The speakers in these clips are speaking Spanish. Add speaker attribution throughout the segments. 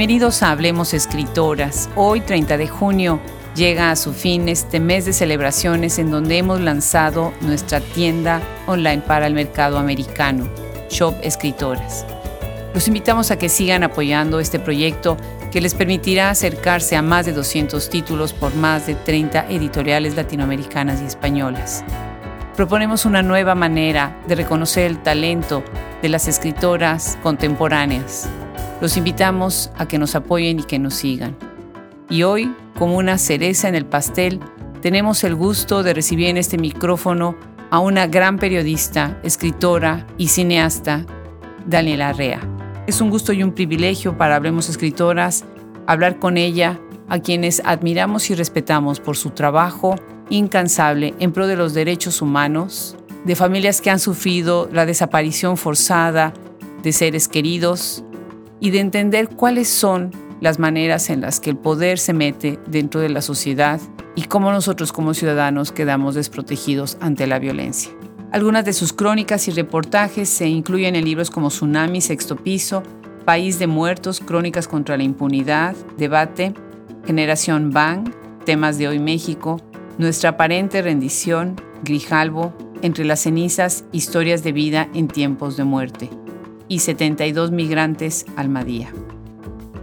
Speaker 1: Bienvenidos a Hablemos Escritoras. Hoy, 30 de junio, llega a su fin este mes de celebraciones en donde hemos lanzado nuestra tienda online para el mercado americano, Shop Escritoras. Los invitamos a que sigan apoyando este proyecto que les permitirá acercarse a más de 200 títulos por más de 30 editoriales latinoamericanas y españolas. Proponemos una nueva manera de reconocer el talento de las escritoras contemporáneas los invitamos a que nos apoyen y que nos sigan. Y hoy, como una cereza en el pastel, tenemos el gusto de recibir en este micrófono a una gran periodista, escritora y cineasta, Daniela Rea. Es un gusto y un privilegio para Hablemos Escritoras hablar con ella, a quienes admiramos y respetamos por su trabajo incansable en pro de los derechos humanos, de familias que han sufrido la desaparición forzada de seres queridos y de entender cuáles son las maneras en las que el poder se mete dentro de la sociedad y cómo nosotros como ciudadanos quedamos desprotegidos ante la violencia. Algunas de sus crónicas y reportajes se incluyen en libros como Tsunami, Sexto Piso, País de Muertos, Crónicas contra la Impunidad, Debate, Generación Bang, Temas de Hoy México, Nuestra aparente rendición, Grijalvo, Entre las cenizas, Historias de vida en tiempos de muerte y 72 migrantes Almadía.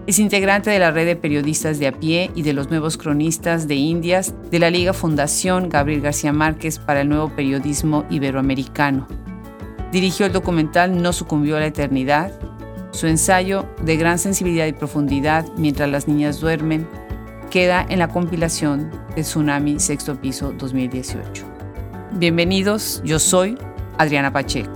Speaker 1: Es integrante de la red de periodistas de a pie y de los nuevos cronistas de Indias de la Liga Fundación Gabriel García Márquez para el nuevo periodismo iberoamericano. Dirigió el documental No sucumbió a la eternidad, su ensayo de gran sensibilidad y profundidad mientras las niñas duermen queda en la compilación de Tsunami Sexto Piso 2018. Bienvenidos, yo soy Adriana Pacheco.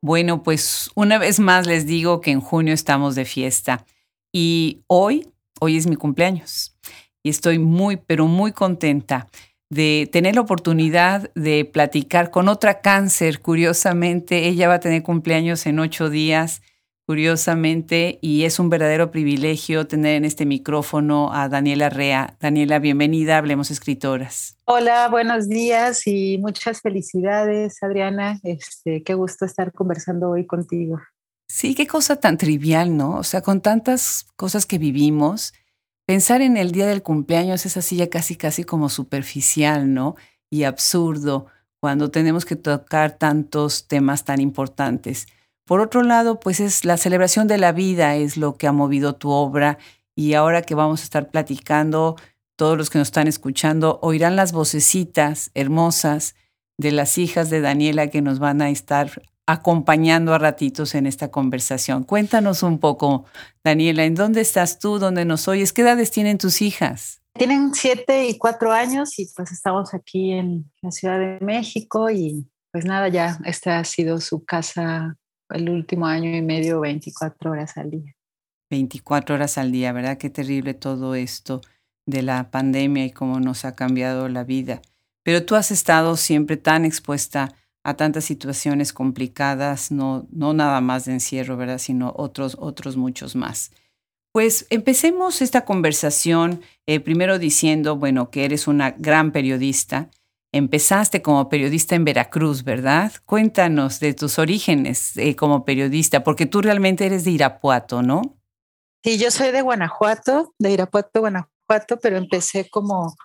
Speaker 1: Bueno, pues una vez más les digo que en junio estamos de fiesta y hoy, hoy es mi cumpleaños y estoy muy, pero muy contenta de tener la oportunidad de platicar con otra cáncer. Curiosamente, ella va a tener cumpleaños en ocho días curiosamente, y es un verdadero privilegio tener en este micrófono a Daniela Rea. Daniela, bienvenida, Hablemos Escritoras.
Speaker 2: Hola, buenos días y muchas felicidades, Adriana. Este, qué gusto estar conversando hoy contigo.
Speaker 1: Sí, qué cosa tan trivial, ¿no? O sea, con tantas cosas que vivimos, pensar en el día del cumpleaños es así ya casi, casi como superficial, ¿no? Y absurdo cuando tenemos que tocar tantos temas tan importantes. Por otro lado, pues es la celebración de la vida es lo que ha movido tu obra y ahora que vamos a estar platicando, todos los que nos están escuchando oirán las vocecitas hermosas de las hijas de Daniela que nos van a estar acompañando a ratitos en esta conversación. Cuéntanos un poco, Daniela, ¿en dónde estás tú? ¿Dónde nos oyes? ¿Qué edades tienen tus hijas?
Speaker 2: Tienen siete y cuatro años y pues estamos aquí en la Ciudad de México y pues nada, ya esta ha sido su casa el último año y medio 24 horas al día.
Speaker 1: 24 horas al día, ¿verdad? Qué terrible todo esto de la pandemia y cómo nos ha cambiado la vida. Pero tú has estado siempre tan expuesta a tantas situaciones complicadas, no, no nada más de encierro, ¿verdad? Sino otros, otros muchos más. Pues empecemos esta conversación eh, primero diciendo, bueno, que eres una gran periodista Empezaste como periodista en Veracruz, ¿verdad? Cuéntanos de tus orígenes eh, como periodista, porque tú realmente eres de Irapuato, ¿no?
Speaker 2: Sí, yo soy de Guanajuato, de Irapuato, Guanajuato, pero empecé como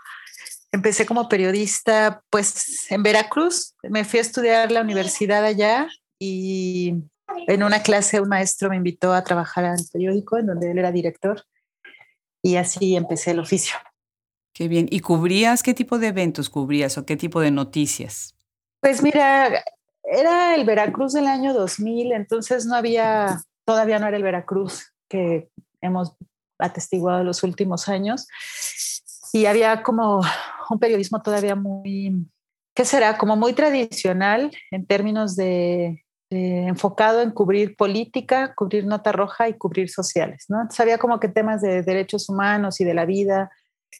Speaker 2: empecé como periodista, pues en Veracruz. Me fui a estudiar la universidad allá y en una clase un maestro me invitó a trabajar al periódico en donde él era director y así empecé el oficio.
Speaker 1: Qué bien. ¿Y cubrías qué tipo de eventos cubrías o qué tipo de noticias?
Speaker 2: Pues mira, era el Veracruz del año 2000, entonces no había, todavía no era el Veracruz que hemos atestiguado los últimos años. Y había como un periodismo todavía muy, ¿qué será? Como muy tradicional en términos de, enfocado en cubrir política, cubrir nota roja y cubrir sociales, ¿no? Entonces había como que temas de derechos humanos y de la vida,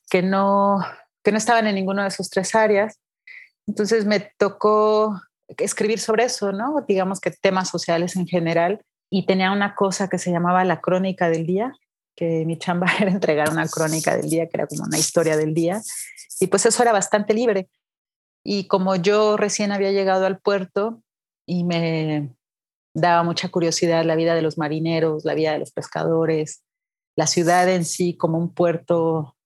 Speaker 2: que no, que no estaban en ninguna de sus tres áreas. Entonces me tocó escribir sobre eso, ¿no? Digamos que temas sociales en general. Y tenía una cosa que se llamaba la crónica del día, que mi chamba era entregar una crónica del día, que era como una historia del día. Y pues eso era bastante libre. Y como yo recién había llegado al puerto y me daba mucha curiosidad la vida de los marineros, la vida de los pescadores, la ciudad en sí como un puerto,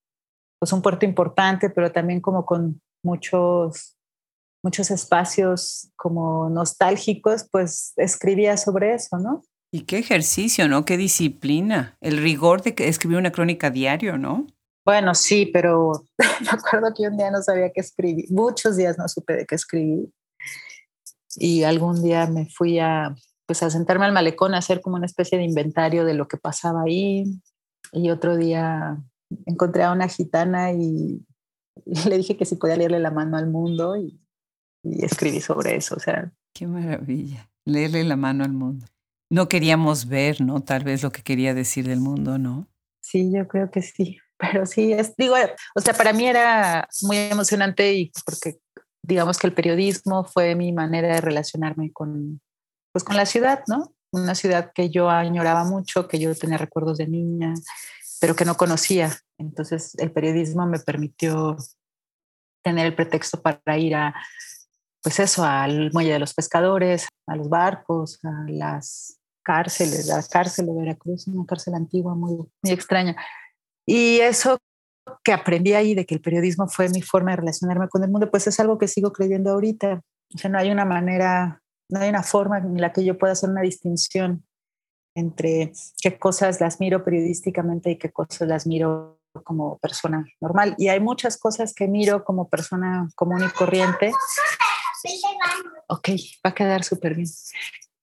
Speaker 2: pues un puerto importante, pero también como con muchos, muchos espacios como nostálgicos, pues escribía sobre eso, ¿no?
Speaker 1: Y qué ejercicio, ¿no? Qué disciplina. El rigor de escribir una crónica diario, ¿no?
Speaker 2: Bueno, sí, pero me acuerdo que un día no sabía qué escribir. Muchos días no supe de qué escribir. Y algún día me fui a, pues, a sentarme al malecón a hacer como una especie de inventario de lo que pasaba ahí. Y otro día encontré a una gitana y, le dije que si podía leerle la mano al mundo y, y escribí sobre eso. O sea,
Speaker 1: qué maravilla, leerle la mano al mundo no queríamos ver, ¿no? Tal vez lo que quería decir del mundo, ¿no?
Speaker 2: Sí, yo creo que sí. Pero sí, es, digo, o sea, para mí era muy emocionante y porque digamos que el periodismo fue mi manera de relacionarme con, pues, con la ciudad, ¿no? Una ciudad que yo añoraba mucho, que yo tenía recuerdos de niña, pero que no conocía. Entonces el periodismo me permitió tener el pretexto para ir a, pues eso, al muelle de los pescadores, a los barcos, a las cárceles, la cárcel de Veracruz, una cárcel antigua muy, muy extraña. Y eso que aprendí ahí de que el periodismo fue mi forma de relacionarme con el mundo, pues es algo que sigo creyendo ahorita. O sea, no hay una manera, no hay una forma en la que yo pueda hacer una distinción entre qué cosas las miro periodísticamente y qué cosas las miro como persona normal. Y hay muchas cosas que miro como persona común y corriente. Ok, va a quedar súper bien.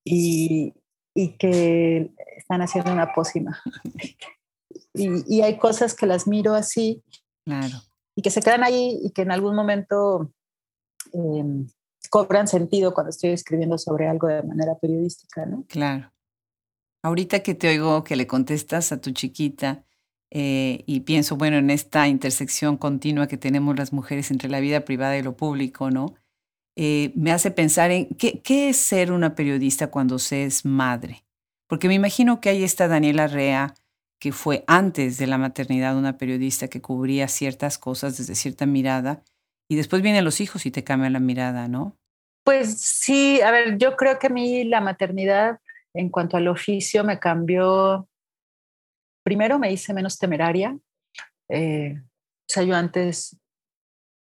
Speaker 2: Y, y que están haciendo una pócima. y, y, hay cosas que las miro así
Speaker 1: claro.
Speaker 2: y que se quedan ahí y que en algún momento eh, cobran sentido cuando estoy escribiendo sobre algo de manera periodística, ¿no?
Speaker 1: Claro. Ahorita que te oigo que le contestas a tu chiquita eh, y pienso, bueno, en esta intersección continua que tenemos las mujeres entre la vida privada y lo público, ¿no? Eh, me hace pensar en ¿qué, qué, es ser una periodista cuando se es madre. Porque me imagino que ahí está Daniela Rea, que fue antes de la maternidad una periodista que cubría ciertas cosas desde cierta mirada, y después vienen los hijos y te cambian la mirada, ¿no?
Speaker 2: Pues sí, a ver, yo creo que a mí la maternidad en cuanto al oficio me cambió, primero me hice menos temeraria. Eh, o sea, yo antes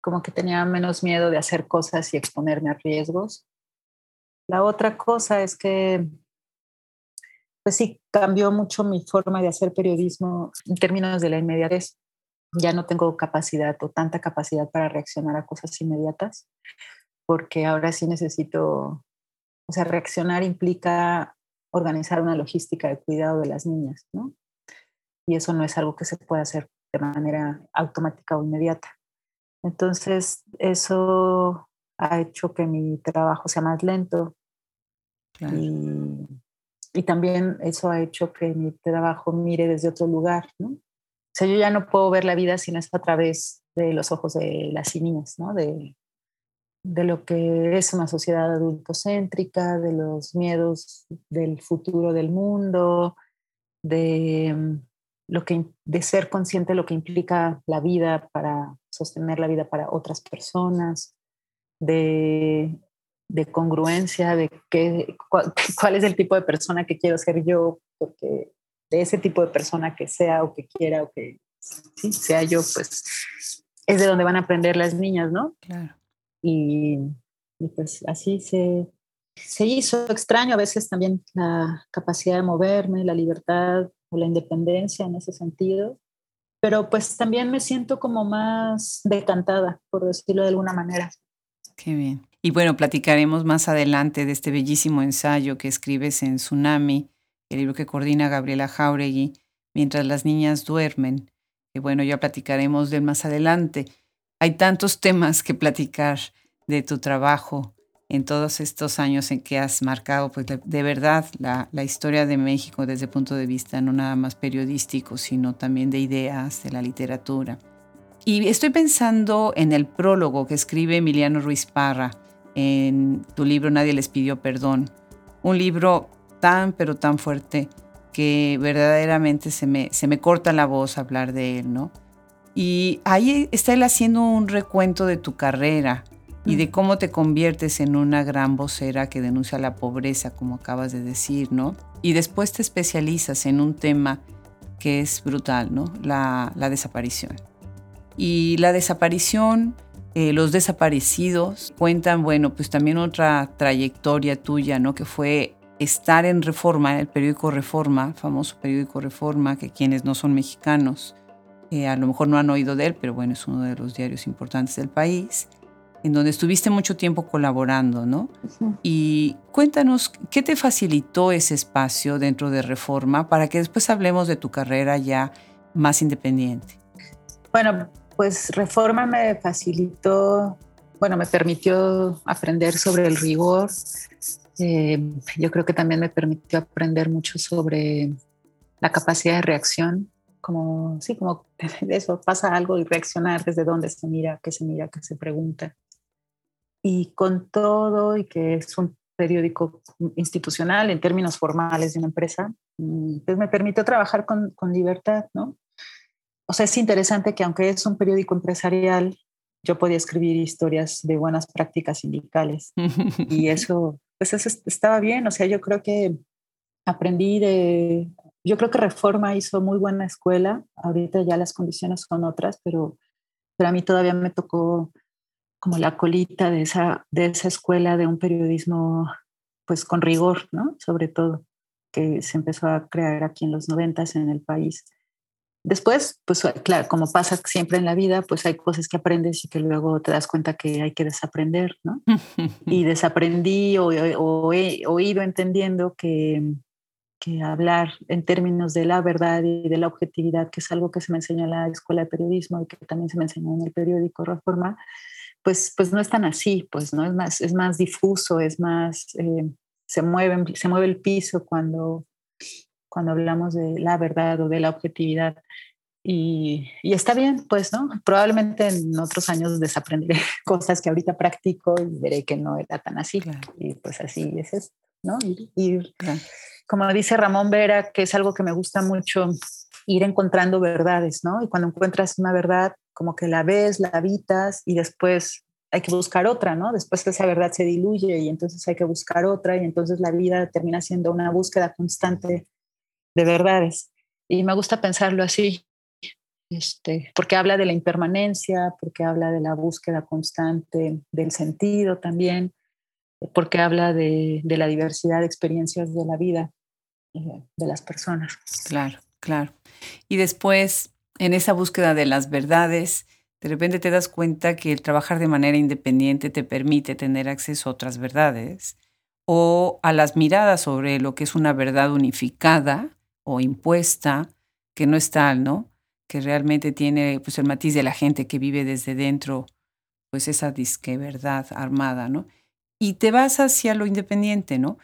Speaker 2: como que tenía menos miedo de hacer cosas y exponerme a riesgos. La otra cosa es que, pues sí, cambió mucho mi forma de hacer periodismo en términos de la inmediatez. Ya no tengo capacidad o tanta capacidad para reaccionar a cosas inmediatas, porque ahora sí necesito, o sea, reaccionar implica organizar una logística de cuidado de las niñas, ¿no? Y eso no es algo que se pueda hacer de manera automática o inmediata. Entonces, eso ha hecho que mi trabajo sea más lento. Y, y, también eso ha hecho que mi trabajo mire desde otro lugar, ¿no? O sea, yo ya no puedo ver la vida sin eso a través de los ojos de las niñas, ¿no? De, de lo que es una sociedad adultocéntrica, de los miedos del futuro del mundo, de lo que, de ser consciente de lo que implica la vida para sostener la vida para otras personas, de, de congruencia, de qué, cuál, cuál, es el tipo de persona que quiero ser yo, porque de ese tipo de persona que sea o que quiera o que sí, sea yo, pues es de donde van a aprender las niñas, ¿no?
Speaker 1: Claro.
Speaker 2: Y, y pues así se, se hizo extraño a veces también la capacidad de moverme, la libertad o la independencia en ese sentido, pero pues también me siento como más decantada, por decirlo de alguna manera.
Speaker 1: Qué bien. Y bueno, platicaremos más adelante de este bellísimo ensayo que escribes en Tsunami, el libro que coordina Gabriela Jauregui, mientras las niñas duermen. Y bueno, ya platicaremos de más adelante. Hay tantos temas que platicar de tu trabajo en todos estos años en que has marcado pues, de, verdad la, historia de México desde el punto de vista no nada más periodístico, sino también de ideas, de la literatura. Y estoy pensando en el prólogo que escribe Emiliano Ruiz Parra en tu libro Nadie les pidió perdón, un libro tan pero tan fuerte que verdaderamente se me, se me corta la voz hablar de él, ¿no? Y ahí está él haciendo un recuento de tu carrera, y de cómo te conviertes en una gran vocera que denuncia la pobreza, como acabas de decir, ¿no? Y después te especializas en un tema que es brutal, ¿no? La, desaparición. Y la desaparición, eh, los desaparecidos cuentan, bueno, pues también otra trayectoria tuya, ¿no? Que fue estar en Reforma, en el periódico Reforma, famoso periódico Reforma, que quienes no son mexicanos eh, a lo mejor no han oído de él, pero bueno, es uno de los diarios importantes del país, en donde estuviste mucho tiempo colaborando, ¿no? Y cuéntanos, ¿qué te facilitó ese espacio dentro de Reforma para que después hablemos de tu carrera ya más independiente?
Speaker 2: Bueno, pues Reforma me facilitó, bueno, me permitió aprender sobre el rigor. Eh, yo creo que también me permitió aprender mucho sobre la capacidad de reacción como, sí, como eso, pasa algo y reaccionar desde dónde se mira, qué se mira, qué se pregunta. Y con todo, y que es un periódico institucional en términos formales de una empresa, mm, pues me permitió trabajar con, con libertad, ¿no? O sea, es interesante que aunque es un periódico empresarial, yo podía escribir historias de buenas prácticas sindicales. y eso, pues eso estaba bien. O sea, yo creo que aprendí de, yo creo que Reforma hizo muy buena escuela. Ahorita ya las condiciones son otras, pero, pero a mí todavía me tocó como la colita de esa, de esa escuela de un periodismo pues con rigor, ¿no? Sobre todo, que se empezó a crear aquí en los noventas en el país. Después, pues claro, como pasa siempre en la vida, pues hay cosas que aprendes y que luego te das cuenta que hay que desaprender, ¿no? y desaprendí o, o he ido entendiendo que, que hablar en términos de la verdad y de la objetividad, que es algo que se me enseñó en la escuela de periodismo y que también se me enseñó en el periódico Reforma, pues, pues no es tan así, pues no es más, es más difuso, es más, eh, se, mueve, se mueve el piso cuando, cuando hablamos de la verdad o de la objetividad. Y, y, está bien, pues, ¿no? Probablemente en otros años desaprenderé cosas que ahorita practico y veré que no era tan así. Y pues así es esto, ¿no? Ir, ir como dice Ramón Vera, que es algo que me gusta mucho, ir encontrando verdades, ¿no? Y cuando encuentras una verdad, como que la ves, la habitas y después hay que buscar otra, ¿no? Después esa verdad se diluye y entonces hay que buscar otra y entonces la vida termina siendo una búsqueda constante de verdades. Y me gusta pensarlo así, este, porque habla de la impermanencia, porque habla de la búsqueda constante del sentido también, porque habla de, de la diversidad de experiencias de la vida de las personas.
Speaker 1: Claro, claro. Y después, en esa búsqueda de las verdades, de repente te das cuenta que el trabajar de manera independiente te permite tener acceso a otras verdades o a las miradas sobre lo que es una verdad unificada o impuesta, que no es tal, ¿no? Que realmente tiene pues, el matiz de la gente que vive desde dentro, pues esa disque verdad armada, ¿no? Y te vas hacia lo independiente, ¿no?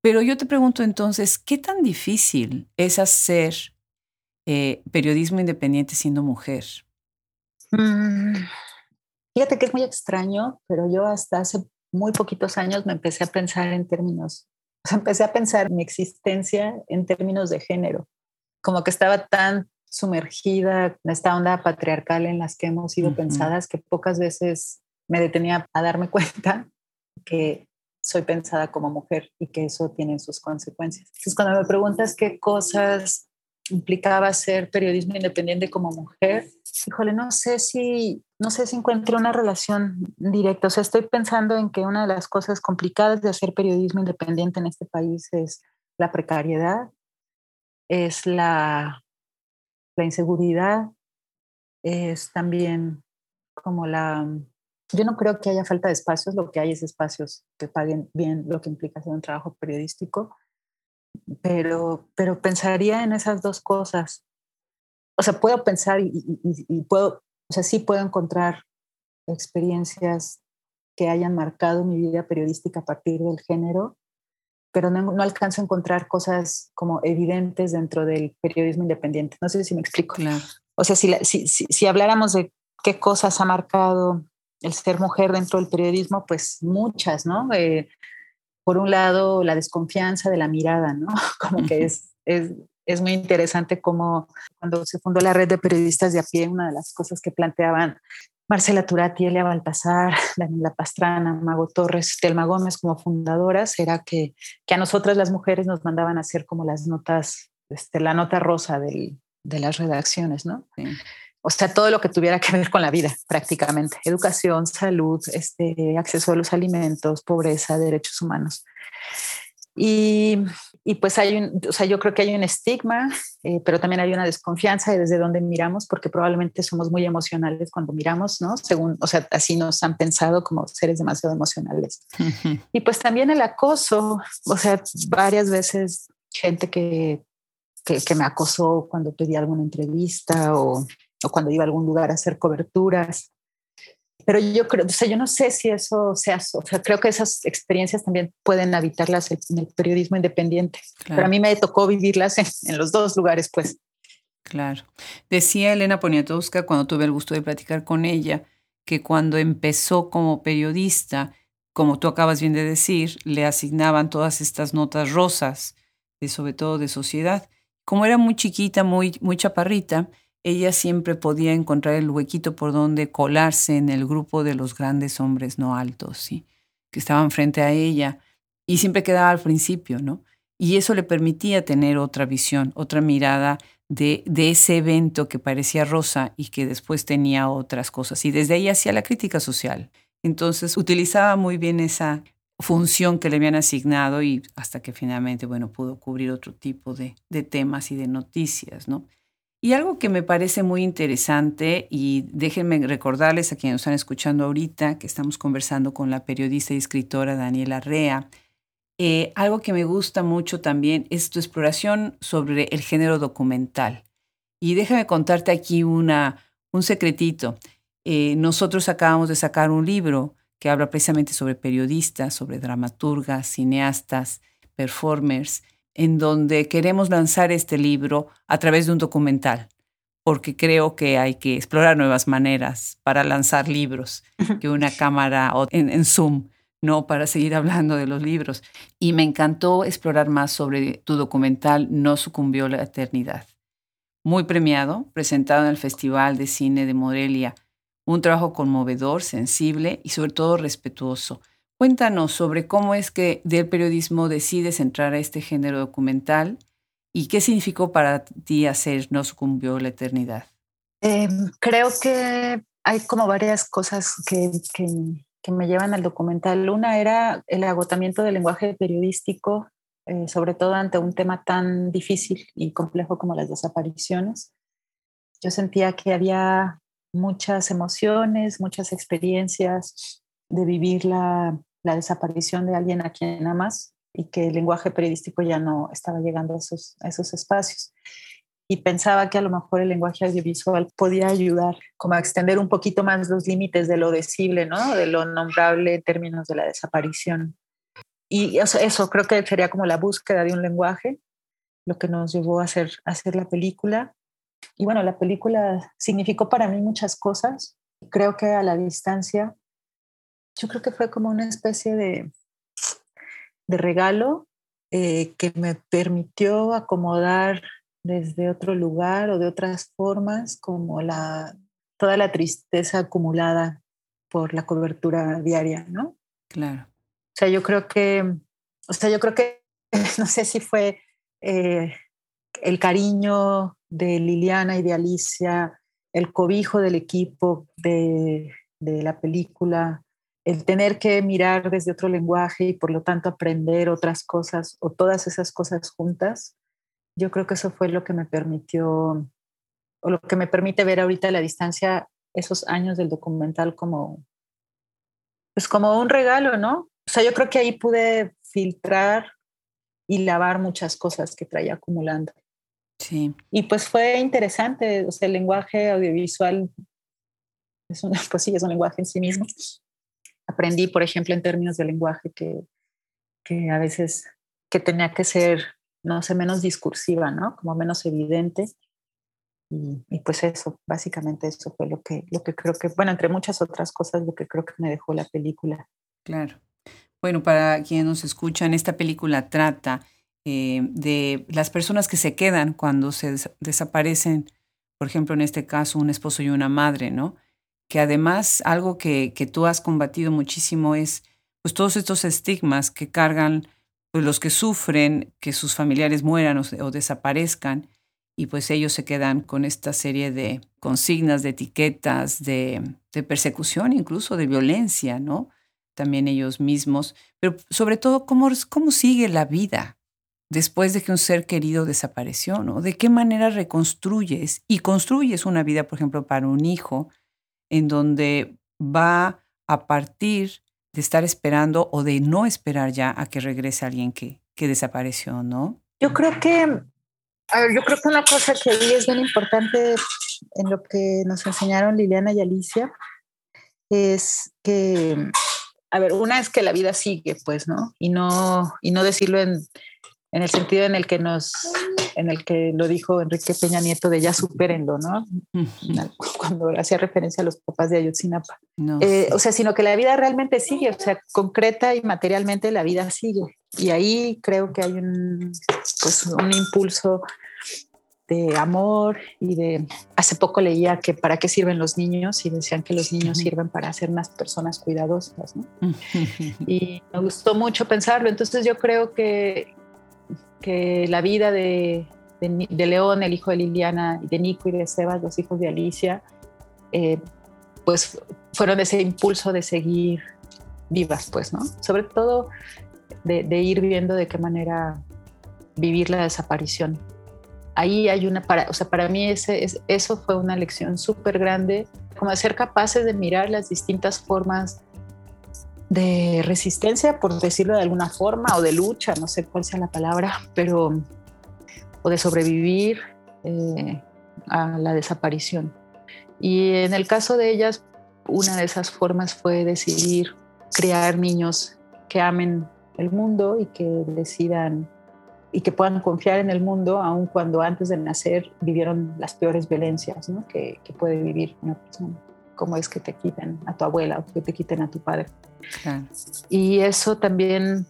Speaker 1: Pero yo te pregunto entonces, ¿qué tan difícil es hacer eh, periodismo independiente siendo mujer?
Speaker 2: Mm, fíjate que es muy extraño, pero yo hasta hace muy poquitos años me empecé a pensar en términos, o sea, empecé a pensar mi existencia en términos de género, como que estaba tan sumergida en esta onda patriarcal en las que hemos sido pensadas que pocas veces me detenía a darme cuenta que soy pensada como mujer y que eso tiene sus consecuencias. Entonces, cuando me preguntas qué cosas implicaba ser periodismo independiente como mujer, híjole, no sé si, no sé si encuentro una relación directa. O sea, estoy pensando en que una de las cosas complicadas de hacer periodismo independiente en este país es la precariedad, es la, la inseguridad, es también como la yo no creo que haya falta de espacios, lo que hay es espacios que paguen bien lo que implica hacer un trabajo periodístico, pero, pero pensaría en esas dos cosas. O sea, puedo pensar y, puedo, o sea, sí puedo encontrar experiencias que hayan marcado mi vida periodística a partir del género, pero no, no, alcanzo a encontrar cosas como evidentes dentro del periodismo independiente. No sé si me explico. O sea, si, si, si, habláramos de qué cosas ha marcado el ser mujer dentro del periodismo, pues muchas, ¿no? Eh, por un lado, la desconfianza de la mirada, ¿no? Como que es, es, es, muy interesante como cuando se fundó la red de periodistas de a pie, una de las cosas que planteaban, Marcela Turati, Elia Baltasar, Daniela Pastrana, Mago Torres, Telma Gómez como fundadoras, era que, que a nosotras las mujeres nos mandaban a hacer como las notas, este, la nota rosa del, de las redacciones, ¿no? O sea, todo lo que tuviera que ver con la vida, prácticamente. Educación, salud, este, acceso a los alimentos, pobreza, derechos humanos. Y, y, pues hay un, o sea, yo creo que hay un estigma, eh, pero también hay una desconfianza de desde dónde miramos, porque probablemente somos muy emocionales cuando miramos, ¿no? Según, o sea, así nos han pensado como seres demasiado emocionales. Y pues también el acoso, o sea, varias veces gente que, que, que me acosó cuando pedí alguna entrevista o, o cuando iba a algún lugar a hacer coberturas pero yo creo, o sea, yo no sé si eso sea, o sea, creo que esas experiencias también pueden habitarlas en el periodismo independiente. Pero a mí me tocó vivirlas en, los dos lugares, pues.
Speaker 1: Claro. Decía Elena Poniatowska cuando tuve el gusto de platicar con ella que cuando empezó como periodista, como tú acabas bien de decir, le asignaban todas estas notas rosas, de, sobre todo de sociedad. Como era muy chiquita, muy, muy chaparrita, ella siempre podía encontrar el huequito por donde colarse en el grupo de los grandes hombres no altos, ¿sí? que estaban frente a ella, y siempre quedaba al principio, ¿no? Y eso le permitía tener otra visión, otra mirada de, de ese evento que parecía rosa y que después tenía otras cosas. Y desde ahí hacía la crítica social. Entonces utilizaba muy bien esa función que le habían asignado y hasta que finalmente, bueno, pudo cubrir otro tipo de, de temas y de noticias, ¿no? Y algo que me parece muy interesante, y déjenme recordarles a quienes están escuchando ahorita, que estamos conversando con la periodista y escritora Daniela Rea, eh, algo que me gusta mucho también es tu exploración sobre el género documental. Y déjame contarte aquí una, un secretito. Eh, nosotros acabamos de sacar un libro que habla precisamente sobre periodistas, sobre dramaturgas, cineastas, performers, en donde queremos lanzar este libro a través de un documental, porque creo que hay que explorar nuevas maneras para lanzar libros que una cámara en, en Zoom, no para seguir hablando de los libros. Y me encantó explorar más sobre tu documental No sucumbió la eternidad. Muy premiado, presentado en el Festival de Cine de Morelia. Un trabajo conmovedor, sensible y sobre todo respetuoso Cuéntanos sobre cómo es que del periodismo decides entrar a este género documental y qué significó para ti hacer No sucumbió la eternidad.
Speaker 2: Em, creo que hay como varias cosas que, que, me llevan al documental. Una era el agotamiento del lenguaje periodístico, eh, sobre todo ante un tema tan difícil y complejo como las desapariciones. Yo sentía que había muchas emociones, muchas experiencias de vivir la, la desaparición de alguien a quien amas y que el lenguaje periodístico ya no estaba llegando a esos, esos espacios. Y pensaba que a lo mejor el lenguaje audiovisual podía ayudar como a extender un poquito más los límites de lo decible, ¿no? De lo nombrable en términos de la desaparición. Y eso, eso creo que sería como la búsqueda de un lenguaje, lo que nos llevó a hacer, a hacer la película. Y bueno, la película significó para mí muchas cosas. Creo que a la distancia yo creo que fue como una especie de, de regalo eh, que me permitió acomodar desde otro lugar o de otras formas como la, toda la tristeza acumulada por la cobertura diaria, ¿no?
Speaker 1: Claro.
Speaker 2: O sea, yo creo que, o sea, yo creo que, no sé si fue eh, el cariño de Liliana y de Alicia, el cobijo del equipo de, de la película, el tener que mirar desde otro lenguaje y por lo tanto aprender otras cosas o todas esas cosas juntas, yo creo que eso fue lo que me permitió o lo que me permite ver ahorita a la distancia esos años del documental como pues como un regalo, ¿no? O sea, yo creo que ahí pude filtrar y lavar muchas cosas que traía acumulando.
Speaker 1: Sí.
Speaker 2: Y pues fue interesante, o sea, el lenguaje audiovisual es una, pues sí, es un lenguaje en sí mismo aprendí, por ejemplo, en términos de lenguaje, que, que a veces que tenía que ser, no sé, menos discursiva, ¿no? Como menos evidente. Y, y, pues eso, básicamente eso fue lo que, lo que creo que, bueno, entre muchas otras cosas, lo que creo que me dejó la película.
Speaker 1: Claro. Bueno, para quienes nos escuchan, esta película trata eh, de las personas que se quedan cuando se des desaparecen, por ejemplo, en este caso, un esposo y una madre, ¿no? Que además algo que, que tú has combatido muchísimo es pues todos estos estigmas que cargan pues, los que sufren que sus familiares mueran o, desaparezcan y pues ellos se quedan con esta serie de consignas, de etiquetas, de, de, persecución, incluso de violencia, ¿no? También ellos mismos, pero sobre todo, ¿cómo, cómo sigue la vida después de que un ser querido desapareció, ¿no? ¿De qué manera reconstruyes y construyes una vida, por ejemplo, para un hijo en donde va a partir de estar esperando o de no esperar ya a que regrese alguien que, que desapareció, ¿no?
Speaker 2: Yo creo que, yo creo que una cosa que hoy es bien importante en lo que nos enseñaron Liliana y Alicia es que, a ver, una es que la vida sigue, pues, ¿no? Y no, y no decirlo en, en el sentido en el que nos en el que lo dijo Enrique Peña Nieto de ya supérenlo, ¿no? Cuando hacía referencia a los papás de Ayotzinapa. Eh, o sea, sino que la vida realmente sigue, o sea, concreta y materialmente la vida sigue. Y ahí creo que hay un, pues, un impulso de amor y de... Hace poco leía que para qué sirven los niños y decían que los niños sirven para ser más personas cuidadosas, ¿no? y me gustó mucho pensarlo. Entonces yo creo que, que la vida de, de, León, el hijo de Liliana, de Nico y de Sebas, los hijos de Alicia, eh, pues fueron ese impulso de seguir vivas, pues, ¿no? Sobre todo de, ir viendo de qué manera vivir la desaparición. Ahí hay una, para, o sea, para mí ese, eso fue una lección súper grande, como de ser capaces de mirar las distintas formas de resistencia, por decirlo de alguna forma, o de lucha, no sé cuál sea la palabra, pero, o de sobrevivir eh, a la desaparición. Y en el caso de ellas, una de esas formas fue decidir crear niños que amen el mundo y que decidan y que puedan confiar en el mundo, aun cuando antes de nacer vivieron las peores violencias que puede vivir una persona cómo es que te quiten a tu abuela o que te quiten a tu padre. Y eso también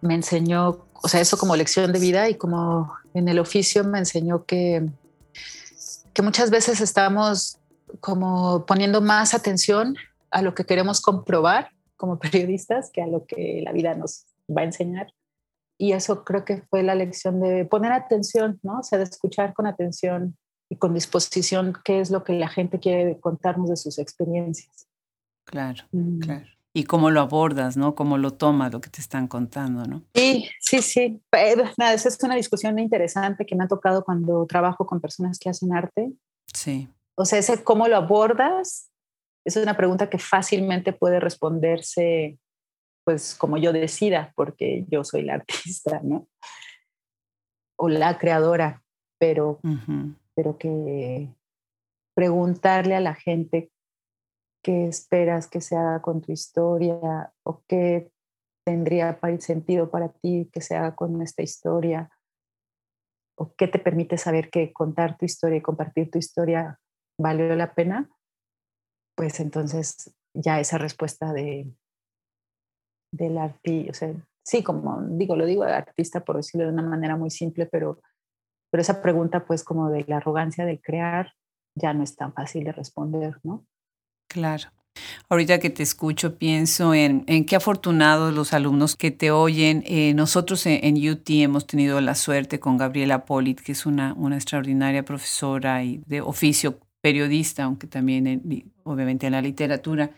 Speaker 2: me enseñó, o sea, eso como lección de vida y como en el oficio me enseñó que, que muchas veces estamos como poniendo más atención a lo que queremos comprobar como periodistas que a lo que la vida nos va a enseñar. Y eso creo que fue la lección de poner atención, ¿no? O sea, de escuchar con atención y con disposición qué es lo que la gente quiere contarnos de sus experiencias.
Speaker 1: Claro, mm. claro. Y cómo lo abordas, ¿no? Cómo lo tomas, lo que te están contando, ¿no?
Speaker 2: Sí, sí, sí. Nada, esa es una discusión interesante que me ha tocado cuando trabajo con personas que hacen arte.
Speaker 1: Sí.
Speaker 2: O sea, ese cómo lo abordas es una pregunta que fácilmente puede responderse, pues como yo decida, porque yo soy la artista, ¿no? O la creadora, pero pero que preguntarle a la gente qué esperas que se haga con tu historia o qué tendría sentido para ti que se haga con esta historia o qué te permite saber que contar tu historia y compartir tu historia valió la pena, pues entonces ya esa respuesta de del artista, o sea, sí, como digo, lo digo de artista por decirlo de una manera muy simple, pero pero esa pregunta, pues, como de la arrogancia del crear, ya no es tan fácil de responder, ¿no?
Speaker 1: Claro. Ahorita que te escucho, pienso en, en qué afortunados los alumnos que te oyen. Eh, nosotros en, UT hemos tenido la suerte con Gabriela Polit, que es una, extraordinaria profesora y de oficio periodista, aunque también obviamente en la literatura,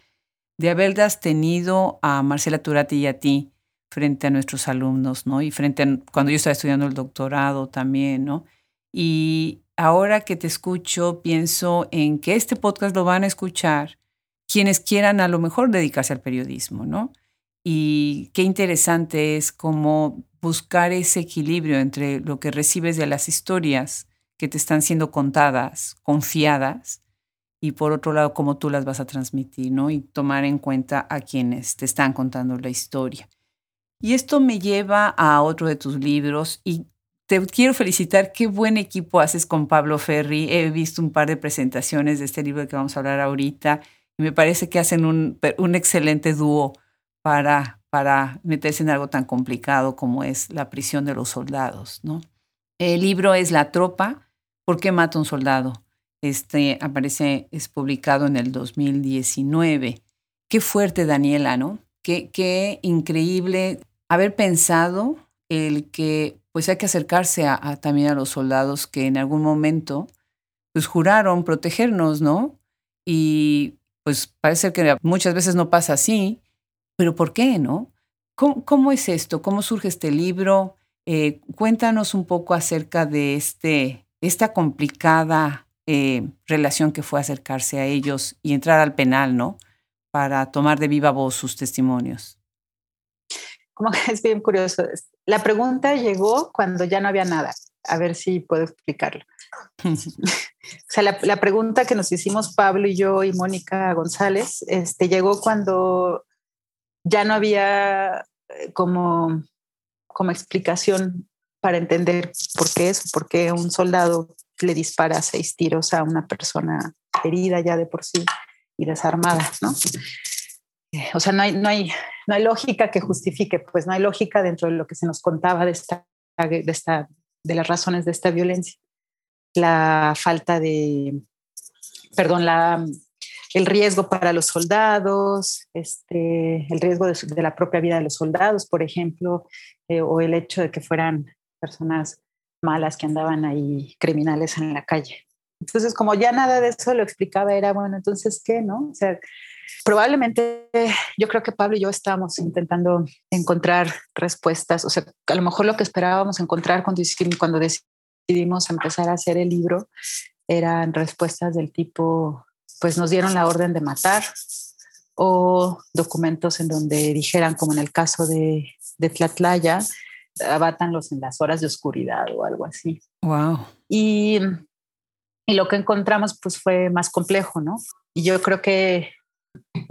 Speaker 1: de haberlas tenido a Marcela Turati y a ti frente a nuestros alumnos, ¿no? Y frente a cuando yo estaba estudiando el doctorado también, ¿no? Y ahora que te escucho, pienso en que este podcast lo van a escuchar quienes quieran a lo mejor dedicarse al periodismo, ¿no? Y qué interesante es cómo buscar ese equilibrio entre lo que recibes de las historias que te están siendo contadas, confiadas, y por otro lado, cómo tú las vas a transmitir, ¿no? Y tomar en cuenta a quienes te están contando la historia. Y esto me lleva a otro de tus libros y te quiero felicitar, qué buen equipo haces con Pablo Ferri. He visto un par de presentaciones de este libro que vamos a hablar ahorita y me parece que hacen un, un excelente dúo para, para meterse en algo tan complicado como es la prisión de los soldados. ¿no? El libro es La tropa, ¿por qué mata un soldado? Este aparece, es publicado en el 2019. Qué fuerte, Daniela, ¿no? Qué, increíble haber pensado el que pues hay que acercarse también a los soldados que en algún momento pues juraron protegernos, ¿no? Y pues parece que muchas veces no pasa así, pero ¿por qué, no? ¿Cómo, es esto? ¿Cómo surge este libro? Eh, cuéntanos un poco acerca de este, esta complicada eh, relación que fue acercarse a ellos y entrar al penal, ¿no? Para tomar de viva voz sus testimonios.
Speaker 2: Como que es bien curioso. La pregunta llegó cuando ya no había nada. A ver si puedo explicarlo. o sea, la, pregunta que nos hicimos Pablo y yo y Mónica González este, llegó cuando ya no había eh, como, como explicación para entender por qué es, por qué un soldado le dispara seis tiros a una persona herida ya de por sí y desarmada, ¿no? Eh, o sea, no hay, no hay, no hay lógica que justifique, pues no hay lógica dentro de lo que se nos contaba de, esta, de, esta, de las razones de esta violencia. La falta de, perdón, la, el riesgo para los soldados, este, el riesgo de, la propia vida de los soldados, por ejemplo, eh, o el hecho de que fueran personas malas que andaban ahí, criminales en la calle. Entonces, como ya nada de eso lo explicaba, era, bueno, entonces, ¿qué? ¿No? O sea, probablemente yo creo que Pablo y yo estábamos intentando encontrar respuestas, o sea, a lo mejor lo que esperábamos encontrar cuando, cuando decidimos empezar a hacer el libro eran respuestas del tipo, pues nos dieron la orden de matar, o documentos en donde dijeran, como en el caso de, de Tlatlaya, abátanlos en las horas de oscuridad o algo así.
Speaker 1: Wow.
Speaker 2: Y, y lo que encontramos pues fue más complejo, ¿no? Y yo creo que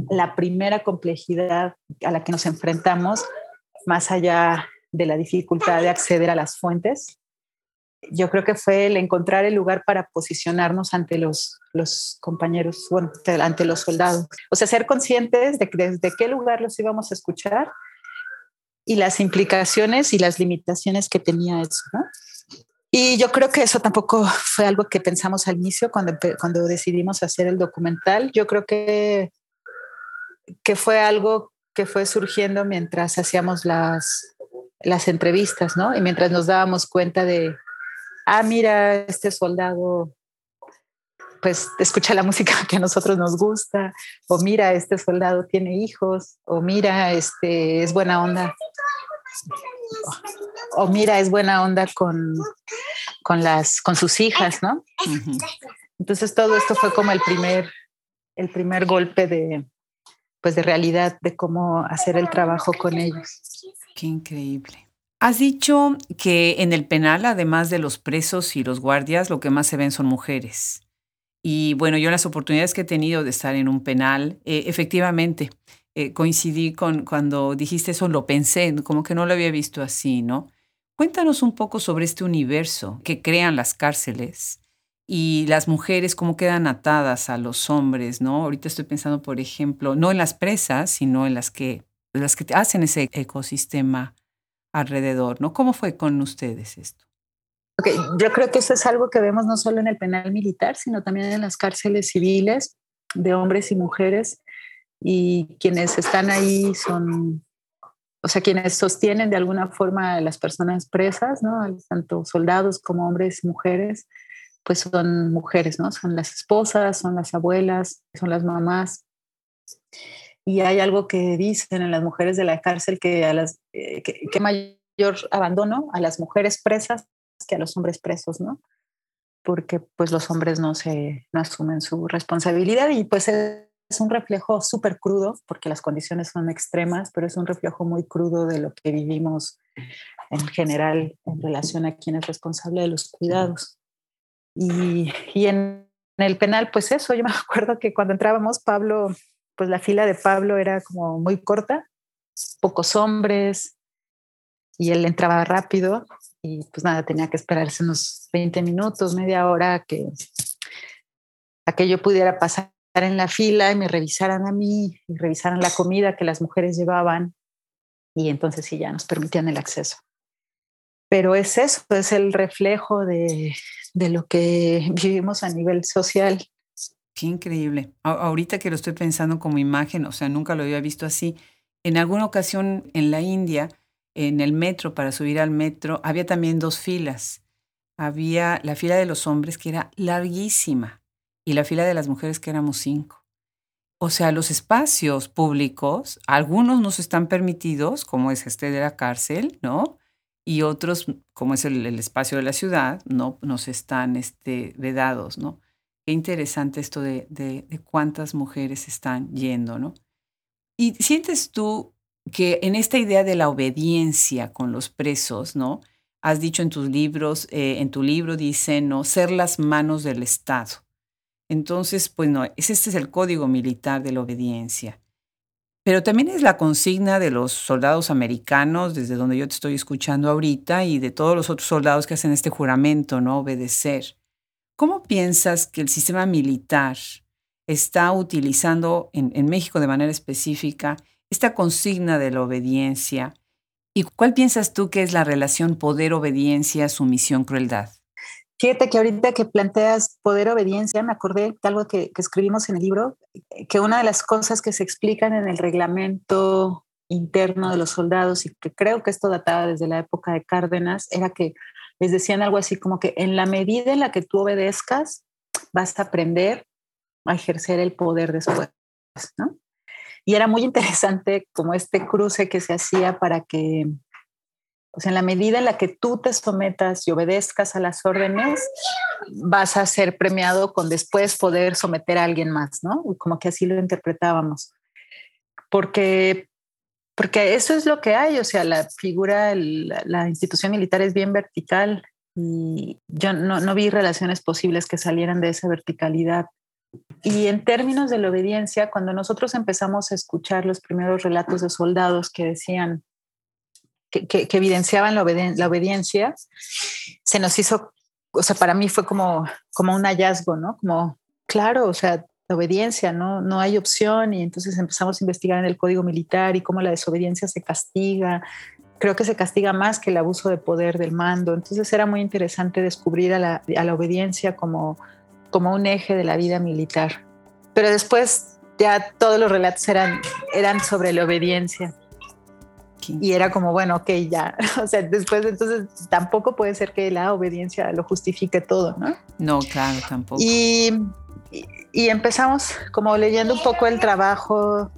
Speaker 2: la primera complejidad a la que nos enfrentamos, más allá de la dificultad de acceder a las fuentes, yo creo que fue el encontrar el lugar para posicionarnos ante los, los compañeros, bueno, ante los soldados. O sea, ser conscientes de desde qué lugar los íbamos a escuchar y las implicaciones y las limitaciones que tenía eso. Y yo creo que eso tampoco fue algo que pensamos al inicio cuando, cuando decidimos hacer el documental. Yo creo que, que fue algo que fue surgiendo mientras hacíamos las, las entrevistas, ¿no? Y mientras nos dábamos cuenta de, ah, mira, este soldado pues escucha la música que a nosotros nos gusta, o mira, este soldado tiene hijos, o mira, este es buena onda, o, mira, es buena onda con, con, las, con sus hijas, ¿no? Entonces todo esto fue como el primer, el primer golpe de, pues de realidad de cómo hacer el trabajo con ellos.
Speaker 1: Qué increíble. Has dicho que en el penal, además de los presos y los guardias, lo que más se ven son mujeres. Y bueno, yo las oportunidades que he tenido de estar en un penal, eh, efectivamente, eh, coincidí con cuando dijiste eso, lo pensé, como que no lo había visto así, ¿no? Cuéntanos un poco sobre este universo que crean las cárceles y las mujeres cómo quedan atadas a los hombres, ¿no? Ahorita estoy pensando, por ejemplo, no en las presas, sino en las que, las que hacen ese ecosistema alrededor, ¿no? ¿Cómo fue con ustedes esto?
Speaker 2: Okay, yo creo que eso es algo que vemos no solo en el penal militar, sino también en las cárceles civiles de hombres y mujeres. Y quienes están ahí son, o sea, quienes sostienen de alguna forma a las personas presas, ¿no? Tanto soldados como hombres y mujeres, pues son mujeres, ¿no? Son las esposas, son las abuelas, son las mamás. Y hay algo que dicen en las mujeres de la cárcel que a las eh, que mayor abandono a las mujeres presas que a los hombres presos, ¿no? Porque pues los hombres no se no asumen su responsabilidad y pues es un reflejo súper crudo porque las condiciones son extremas, pero es un reflejo muy crudo de lo que vivimos en general en relación a quién es responsable de los cuidados. Y, y en, el penal, pues eso, yo me acuerdo que cuando entrábamos, Pablo, pues la fila de Pablo era como muy corta, pocos hombres, y él entraba rápido y pues nada, tenía que esperarse unos 20 minutos, media hora que, a que yo pudiera pasar en la fila y me revisaran a mí y revisaran la comida que las mujeres llevaban y entonces sí ya nos permitían el acceso. pero es eso, es el reflejo de, de lo que vivimos a nivel social.
Speaker 1: Qué increíble. ahorita que lo estoy pensando como imagen, o sea, nunca lo había visto así. En alguna ocasión en la India, en el metro, para subir al metro, había también dos filas. Había la fila de los hombres que era larguísima y la fila de las mujeres que éramos cinco. O sea, los espacios públicos, algunos nos están permitidos, como es este de la cárcel, ¿no? Y otros, como es el, espacio de la ciudad, no nos están este, vedados, ¿no? Qué interesante esto de, de, cuántas mujeres están yendo, ¿no? Y sientes tú que en esta idea de la obediencia con los presos, ¿no? Has dicho en tus libros, eh, en tu libro dice, ¿no? Ser las manos del Estado. Entonces, pues no, este es el código militar de la obediencia. Pero también es la consigna de los soldados americanos, desde donde yo te estoy escuchando ahorita, y de todos los otros soldados que hacen este juramento, ¿no? Obedecer. ¿Cómo piensas que el sistema militar está utilizando en, en México de manera específica esta consigna de la obediencia? ¿Y cuál piensas tú que es la relación poder-obediencia, sumisión-crueldad?
Speaker 2: Fíjate que ahorita que planteas poder obediencia, me acordé de algo que, escribimos en el libro, que una de las cosas que se explican en el reglamento interno de los soldados, y que creo que esto databa desde la época de Cárdenas, era que les decían algo así como que en la medida en la que tú obedezcas, vas a aprender a ejercer el poder después, ¿no? Y era muy interesante como este cruce que se hacía para que o sea, en la medida en la que tú te sometas y obedezcas a las órdenes, vas a ser premiado con después poder someter a alguien más, ¿no? Como que así lo interpretábamos. Porque, porque eso es lo que hay, o sea, la figura, la, institución militar es bien vertical y yo no, no vi relaciones posibles que salieran de esa verticalidad. Y en términos de la obediencia, cuando nosotros empezamos a escuchar los primeros relatos de soldados que decían, que, evidenciaban la, obediencia, se nos hizo, o sea, para mí fue como, como un hallazgo, ¿no? Como, claro, o sea, la obediencia, ¿no? No hay opción y entonces empezamos a investigar en el código militar y cómo la desobediencia se castiga. Creo que se castiga más que el abuso de poder del mando. Entonces era muy interesante descubrir a la, a la obediencia como, como un eje de la vida militar. Pero después ya todos los relatos eran, eran sobre la obediencia. Y era como, bueno, ok, ya. O sea, después entonces tampoco puede ser que la obediencia lo justifique todo, ¿no?
Speaker 1: No, claro, tampoco.
Speaker 2: Y, y, empezamos como leyendo un poco el trabajo,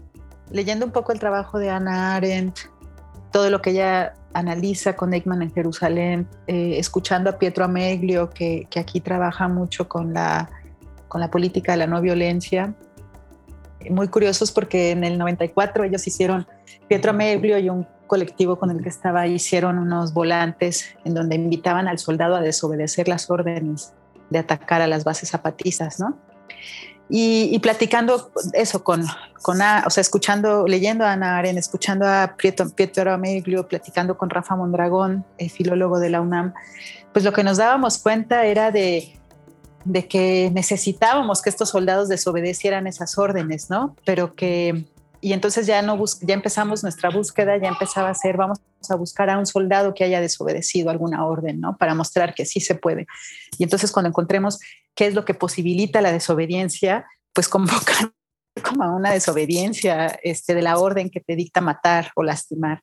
Speaker 2: leyendo un poco el trabajo de Ana Arendt, todo lo que ella analiza con Eichmann en Jerusalén, eh, escuchando a Pietro Ameglio, que, que, aquí trabaja mucho con la, con la política de la no violencia. Muy curiosos porque en el 94 ellos hicieron, Pietro Ameglio y un colectivo con el que estaba hicieron unos volantes en donde invitaban al soldado a desobedecer las órdenes de atacar a las bases zapatistas, ¿no? Y, platicando eso con, con, o sea, escuchando, leyendo a Ana Aren, escuchando a Pietro, Pietro Ameglio, platicando con Rafa Mondragón, el filólogo de la UNAM, pues lo que nos dábamos cuenta era de que necesitábamos que estos soldados desobedecieran esas órdenes, ¿no? Pero que y entonces ya no ya empezamos nuestra búsqueda, ya empezaba a ser, vamos a buscar a un soldado que haya desobedecido alguna orden, ¿no? Para mostrar que sí se puede. Y entonces cuando encontremos qué es lo que posibilita la desobediencia, pues convocar como a una desobediencia este, de la orden que te dicta matar o lastimar.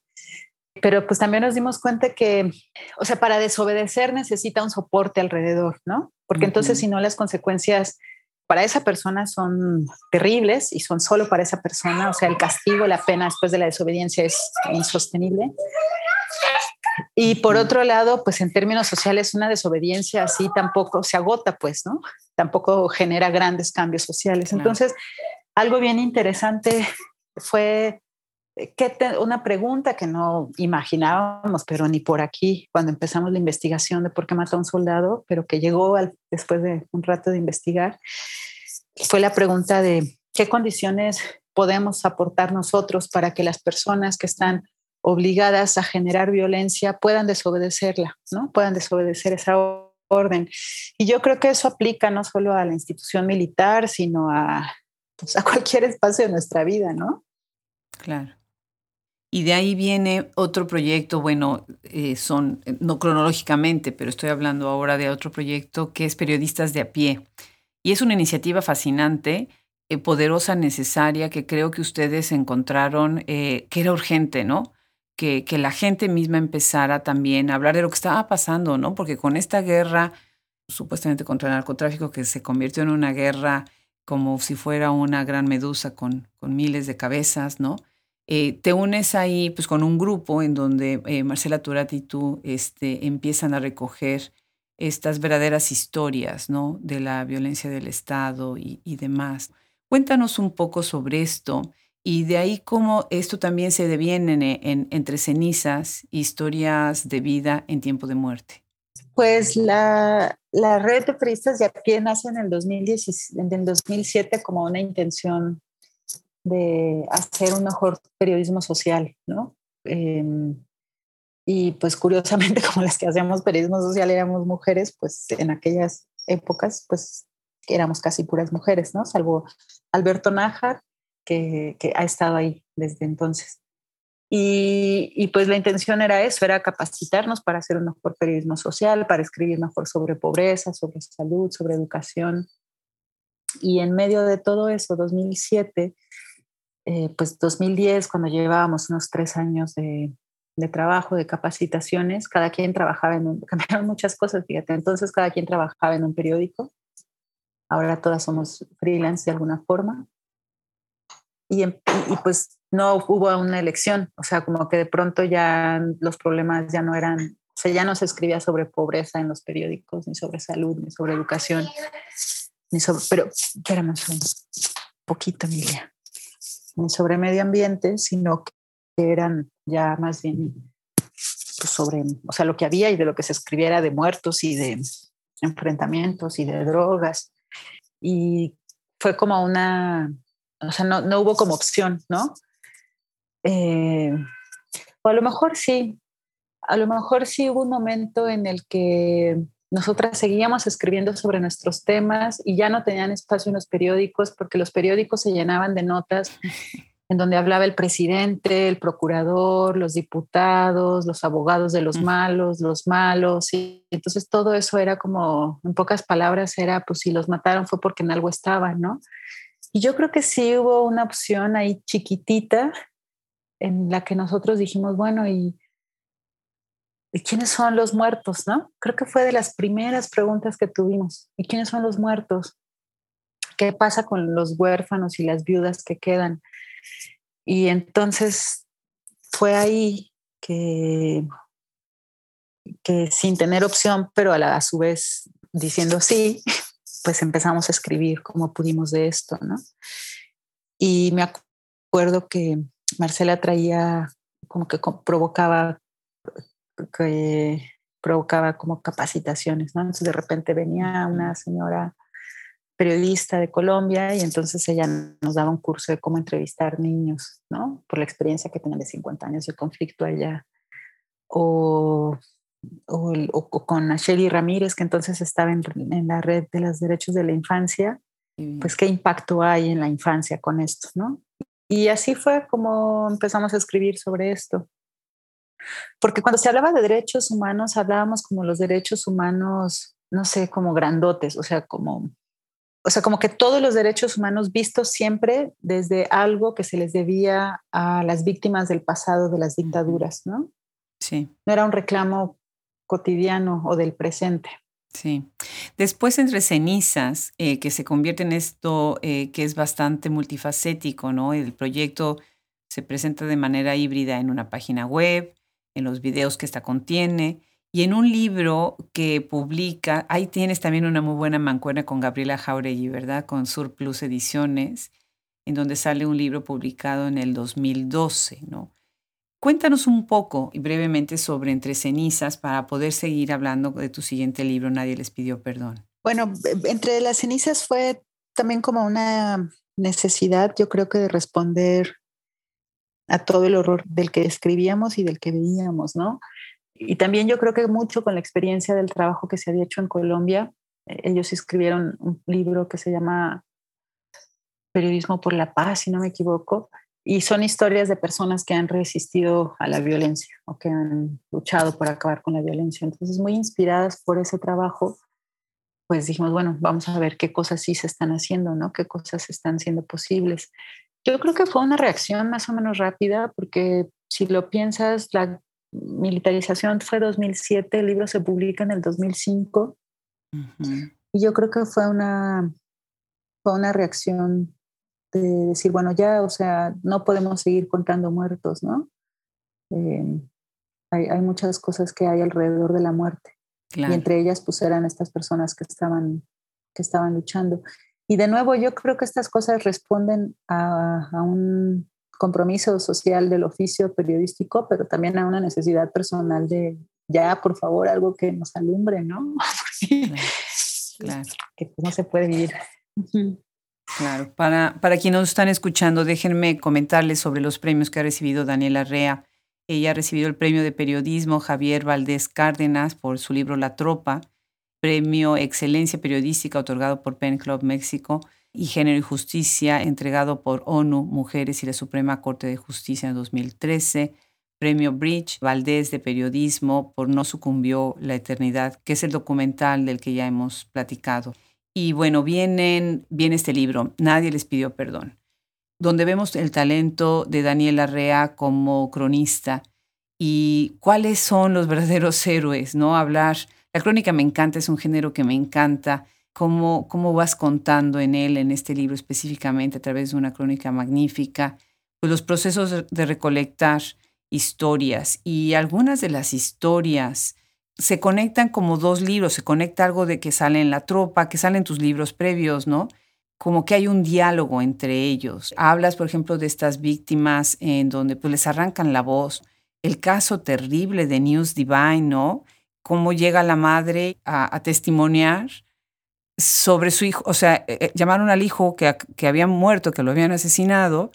Speaker 2: Pero pues también nos dimos cuenta que, o sea, para desobedecer necesita un soporte alrededor, ¿no? Porque entonces si no las consecuencias para esa persona son terribles y son solo para esa persona, o sea, el castigo, la pena después de la desobediencia es insostenible. Y por otro lado, pues en términos sociales, una desobediencia así tampoco se agota, pues, ¿no? Tampoco genera grandes cambios sociales. Entonces, algo bien interesante fue que una pregunta que no imaginábamos, pero ni por aquí, cuando empezamos la investigación de por qué mató a un soldado, pero que llegó después de un rato de investigar, fue la pregunta de qué condiciones podemos aportar nosotros para que las personas que están obligadas a generar violencia puedan desobedecerla, ¿no? Puedan desobedecer esa orden. Y yo creo que eso aplica no solo a la institución militar, sino a, pues, a cualquier espacio de nuestra vida, ¿no?
Speaker 1: Claro. Y de ahí viene otro proyecto, bueno, eh, son, no cronológicamente, pero estoy hablando ahora de otro proyecto que es Periodistas de a pie. Y es una iniciativa fascinante, eh, poderosa, necesaria, que creo que ustedes encontraron que era urgente, ¿no? Que, que la gente misma empezara también a hablar de lo que estaba pasando, ¿no? Porque con esta guerra supuestamente contra el narcotráfico que se convirtió en una guerra como si fuera una gran medusa con, con miles de cabezas, ¿no? Eh, te unes ahí pues con un grupo en donde eh, Marcela Turati y tú este, empiezan a recoger estas verdaderas historias, ¿no? De la violencia del Estado y, demás. Cuéntanos un poco sobre esto y de ahí cómo esto también se deviene en Entre cenizas, historias de vida en tiempo de muerte.
Speaker 2: Pues la, red de periodistas de a nace en el, 2007 como una intención de hacer un mejor periodismo social, ¿no? Em, y pues curiosamente, como las que hacemos periodismo social éramos mujeres, pues en aquellas épocas, pues éramos casi puras mujeres, ¿no? Salvo Alberto Nájar, que, que ha estado ahí desde entonces. Y, pues la intención era eso, era capacitarnos para hacer un mejor periodismo social, para escribir mejor sobre pobreza, sobre salud, sobre educación. Y en medio de todo eso, 2007, eh, pues 2010, cuando llevábamos unos tres años de, trabajo, de capacitaciones, cada quien trabajaba en un, cambiaron muchas cosas, fíjate, entonces cada quien trabajaba en un periódico, ahora todas somos freelance de alguna forma. Y, pues no hubo una elección, o sea, como que de pronto ya los problemas ya no eran, o sea, ya no se escribía sobre pobreza en los periódicos, ni sobre salud, ni sobre educación, ni sobre, pero espérame un poquito, Emilia, sobre medio ambiente, sino que eran ya más bien pues, sobre, o sea, lo que había y de lo que se escribiera de muertos y de enfrentamientos y de drogas. Y fue como una, o sea, no, no hubo como opción, ¿no? Eh, o a lo mejor sí, a lo mejor sí hubo un momento en el que nosotras seguíamos escribiendo sobre nuestros temas y ya no tenían espacio en los periódicos porque los periódicos se llenaban de notas en donde hablaba el presidente, el procurador, los diputados, los abogados de los malos, los malos. Y entonces todo eso era como, en pocas palabras, era pues si los mataron fue porque en algo estaban, ¿no? Y yo creo que sí hubo una opción ahí chiquitita en la que nosotros dijimos, bueno, ¿y, ¿y quiénes son los muertos? ¿no? Creo que fue de las primeras preguntas que tuvimos. ¿Y quiénes son los muertos? ¿Qué pasa con los huérfanos y las viudas que quedan? Y entonces fue ahí que, que sin tener opción, pero a, a su vez diciendo sí, pues empezamos a escribir como pudimos de esto, ¿no? Y me acuerdo que Marcela traía como que provocaba, que provocaba como capacitaciones, ¿no? Entonces de repente venía una señora periodista de Colombia y entonces ella nos daba un curso de cómo entrevistar niños, ¿no? Por la experiencia que tenía de 50 años de conflicto allá. O, o, con Asheli Ramírez, que entonces estaba en, en, la red de los derechos de la infancia, pues qué impacto hay en la infancia con esto, ¿no? Y así fue como empezamos a escribir sobre esto. Porque cuando se hablaba de derechos humanos, hablábamos como los derechos humanos, no sé, como grandotes, o sea, como, o sea, como que todos los derechos humanos vistos siempre desde algo que se les debía a las víctimas del pasado de las dictaduras, ¿no?
Speaker 1: Sí.
Speaker 2: No era un reclamo cotidiano o del presente.
Speaker 1: Sí. Después entre cenizas, eh, que se convierte en esto eh, que es bastante multifacético, ¿no? El proyecto se presenta de manera híbrida en una página web, en los videos que esta contiene y en un libro que publica, ahí tienes también una muy buena mancuerna con Gabriela Jauregui, ¿verdad? Con Surplus Ediciones, en donde sale un libro publicado en el 2012, ¿no? Cuéntanos un poco y brevemente sobre Entre cenizas para poder seguir hablando de tu siguiente libro, Nadie les pidió perdón.
Speaker 2: Bueno, Entre las cenizas fue también como una necesidad, yo creo que de responder a todo el horror del que escribíamos y del que veíamos, ¿no? Y también yo creo que mucho con la experiencia del trabajo que se había hecho en Colombia. Ellos escribieron un libro que se llama Periodismo por la Paz, si no me equivoco, y son historias de personas que han resistido a la violencia o que han luchado por acabar con la violencia. Entonces, muy inspiradas por ese trabajo, pues dijimos, bueno, vamos a ver qué cosas sí se están haciendo, ¿no? Qué cosas están siendo posibles. Yo creo que fue una reacción más o menos rápida, porque si lo piensas, la militarización fue 2007, el libro se publica en el 2005, y yo creo que fue una, fue una reacción de decir, bueno, ya, o sea, no podemos seguir contando muertos, ¿no? Eh, hay, hay, muchas cosas que hay alrededor de la muerte. Y entre ellas, pues eran estas personas que estaban, que estaban luchando. Y de nuevo, yo creo que estas cosas responden a, a un compromiso social del oficio periodístico, pero también a una necesidad personal de ya, por favor, algo que nos alumbre, ¿no? claro. Que no se puede vivir.
Speaker 1: Claro, para, para quienes nos están escuchando, déjenme comentarles sobre los premios que ha recibido Daniela Rea. Ella ha recibido el premio de periodismo Javier Valdés Cárdenas por su libro La Tropa, premio Excelencia Periodística otorgado por Pen Club México y Género y Justicia entregado por ONU Mujeres y la Suprema Corte de Justicia en 2013, premio Bridge Valdés de Periodismo por No sucumbió la eternidad, que es el documental del que ya hemos platicado. Y bueno, vienen, viene este libro, Nadie les pidió perdón, donde vemos el talento de Daniel Arrea como cronista y cuáles son los verdaderos héroes, ¿no? Hablar, la crónica me encanta, es un género que me encanta, cómo, cómo vas contando en él, en este libro específicamente, a través de una crónica magnífica, pues los procesos de recolectar historias y algunas de las historias se conectan como dos libros, se conecta algo de que sale en la tropa, que salen tus libros previos, ¿no? Como que hay un diálogo entre ellos. Hablas, por ejemplo, de estas víctimas en donde pues, les arrancan la voz. El caso terrible de News Divine, ¿no? Cómo llega la madre a, testimoniar sobre su hijo, o sea, eh, eh, llamaron al hijo que, que había muerto, que lo habían asesinado,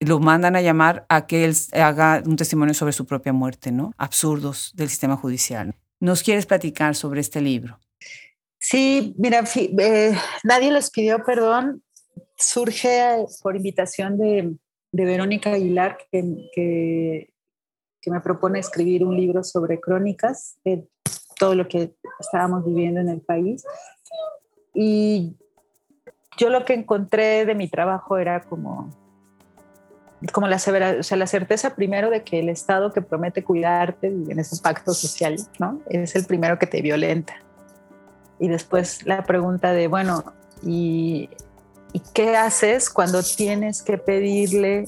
Speaker 1: lo mandan a llamar a que él haga un testimonio sobre su propia muerte, ¿no? Absurdos del sistema judicial. ¿Nos quieres platicar sobre este libro?
Speaker 2: Sí, mira, eh, nadie les pidió perdón. Surge por invitación de, Verónica Aguilar, que, que, me propone escribir un libro sobre crónicas de todo lo que estábamos viviendo en el país. Y yo lo que encontré de mi trabajo era como como la, severa, o sea, la certeza primero de que el Estado que promete cuidarte en ese pacto social, ¿no? Es el primero que te violenta. Y después la pregunta de, bueno, ¿y, ¿y qué haces cuando tienes que pedirle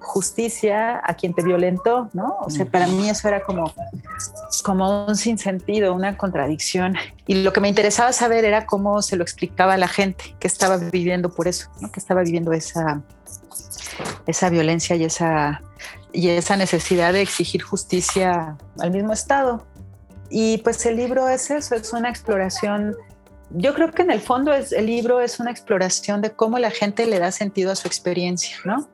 Speaker 2: justicia a quien te violentó, ¿no? O sea, para mí eso era como, como un sinsentido, una contradicción. Y lo que me interesaba saber era cómo se lo explicaba la gente que estaba viviendo por eso, ¿no? Que estaba viviendo esa, esa violencia y esa, y esa necesidad de exigir justicia al mismo Estado. Y pues el libro es eso, es una exploración. Yo creo que en el fondo es, el libro es una exploración de cómo la gente le da sentido a su experiencia, ¿no?